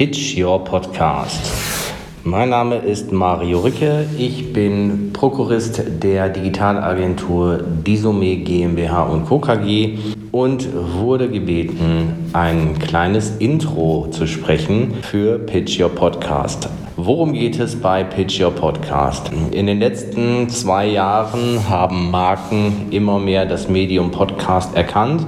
Pitch Your Podcast. Mein Name ist Mario Ricke. Ich bin Prokurist der Digitalagentur Disome GmbH und Co. KG und wurde gebeten, ein kleines Intro zu sprechen für Pitch Your Podcast. Worum geht es bei Pitch Your Podcast? In den letzten zwei Jahren haben Marken immer mehr das Medium Podcast erkannt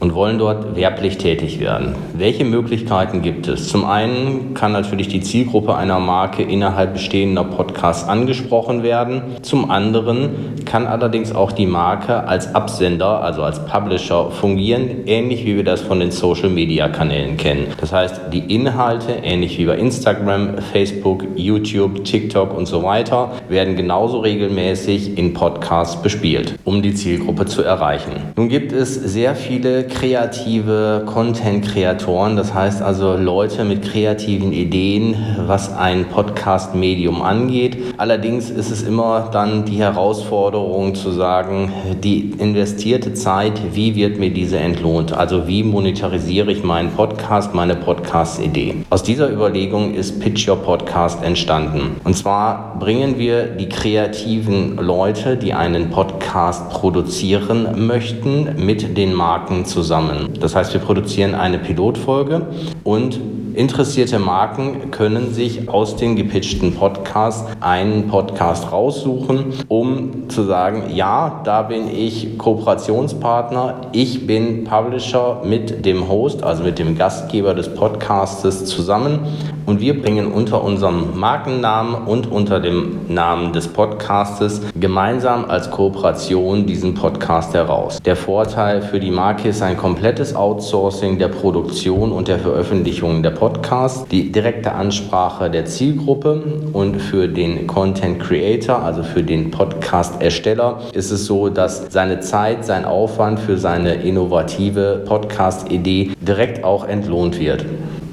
und wollen dort werblich tätig werden. Welche Möglichkeiten gibt es? Zum einen kann natürlich die Zielgruppe einer Marke innerhalb bestehender Podcasts angesprochen werden. Zum anderen kann allerdings auch die Marke als Absender, also als Publisher fungieren, ähnlich wie wir das von den Social-Media-Kanälen kennen. Das heißt, die Inhalte, ähnlich wie bei Instagram, Facebook, YouTube, TikTok und so weiter, werden genauso regelmäßig in Podcasts bespielt, um die Zielgruppe zu erreichen. Nun gibt es sehr viele kreative Content-Kreatoren, das heißt also Leute mit kreativen Ideen, was ein Podcast-Medium angeht. Allerdings ist es immer dann die Herausforderung zu sagen, die investierte Zeit, wie wird mir diese entlohnt? Also wie monetarisiere ich meinen Podcast, meine Podcast-Idee? Aus dieser Überlegung ist Pitch Your Podcast entstanden. Und zwar bringen wir die kreativen Leute, die einen Podcast produzieren möchten, mit den Marken zusammen zusammen. Das heißt, wir produzieren eine Pilotfolge und Interessierte Marken können sich aus den gepitchten Podcasts einen Podcast raussuchen, um zu sagen, ja, da bin ich Kooperationspartner, ich bin Publisher mit dem Host, also mit dem Gastgeber des Podcastes zusammen und wir bringen unter unserem Markennamen und unter dem Namen des Podcastes gemeinsam als Kooperation diesen Podcast heraus. Der Vorteil für die Marke ist ein komplettes Outsourcing der Produktion und der Veröffentlichung der Podcasts Podcast, die direkte Ansprache der Zielgruppe und für den Content Creator, also für den Podcast-Ersteller, ist es so, dass seine Zeit, sein Aufwand für seine innovative Podcast-Idee direkt auch entlohnt wird.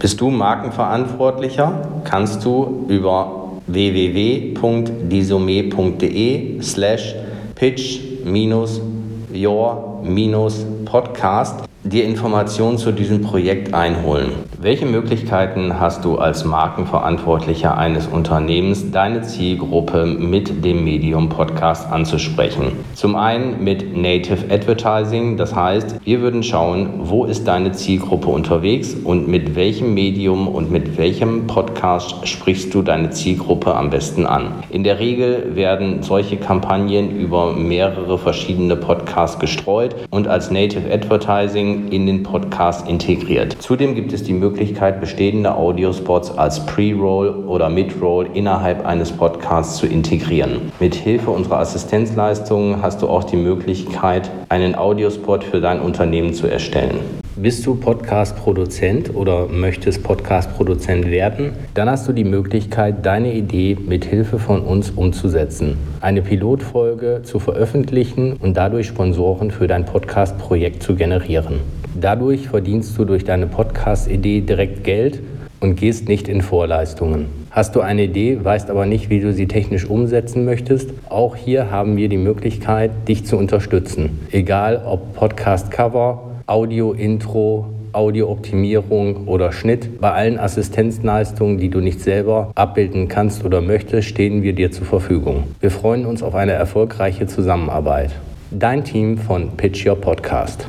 Bist du Markenverantwortlicher, kannst du über www.disome.de slash pitch-your-podcast dir Informationen zu diesem Projekt einholen. Welche Möglichkeiten hast du als Markenverantwortlicher eines Unternehmens, deine Zielgruppe mit dem Medium Podcast anzusprechen? Zum einen mit Native Advertising, das heißt, wir würden schauen, wo ist deine Zielgruppe unterwegs und mit welchem Medium und mit welchem Podcast sprichst du deine Zielgruppe am besten an. In der Regel werden solche Kampagnen über mehrere verschiedene Podcasts gestreut und als Native Advertising in den Podcast integriert. Zudem gibt es die Möglichkeit, Möglichkeit, bestehende Audiospots als Pre-Roll oder Mid-Roll innerhalb eines Podcasts zu integrieren. Mit Hilfe unserer Assistenzleistungen hast du auch die Möglichkeit, einen Audiospot für dein Unternehmen zu erstellen. Bist du Podcast-Produzent oder möchtest Podcast-Produzent werden? Dann hast du die Möglichkeit, deine Idee mit Hilfe von uns umzusetzen, eine Pilotfolge zu veröffentlichen und dadurch Sponsoren für dein Podcast-Projekt zu generieren. Dadurch verdienst du durch deine Podcast-Idee direkt Geld und gehst nicht in Vorleistungen. Hast du eine Idee, weißt aber nicht, wie du sie technisch umsetzen möchtest? Auch hier haben wir die Möglichkeit, dich zu unterstützen. Egal ob Podcast-Cover, Audio-Intro, Audiooptimierung oder Schnitt. Bei allen Assistenzleistungen, die du nicht selber abbilden kannst oder möchtest, stehen wir dir zur Verfügung. Wir freuen uns auf eine erfolgreiche Zusammenarbeit. Dein Team von Pitch Your Podcast.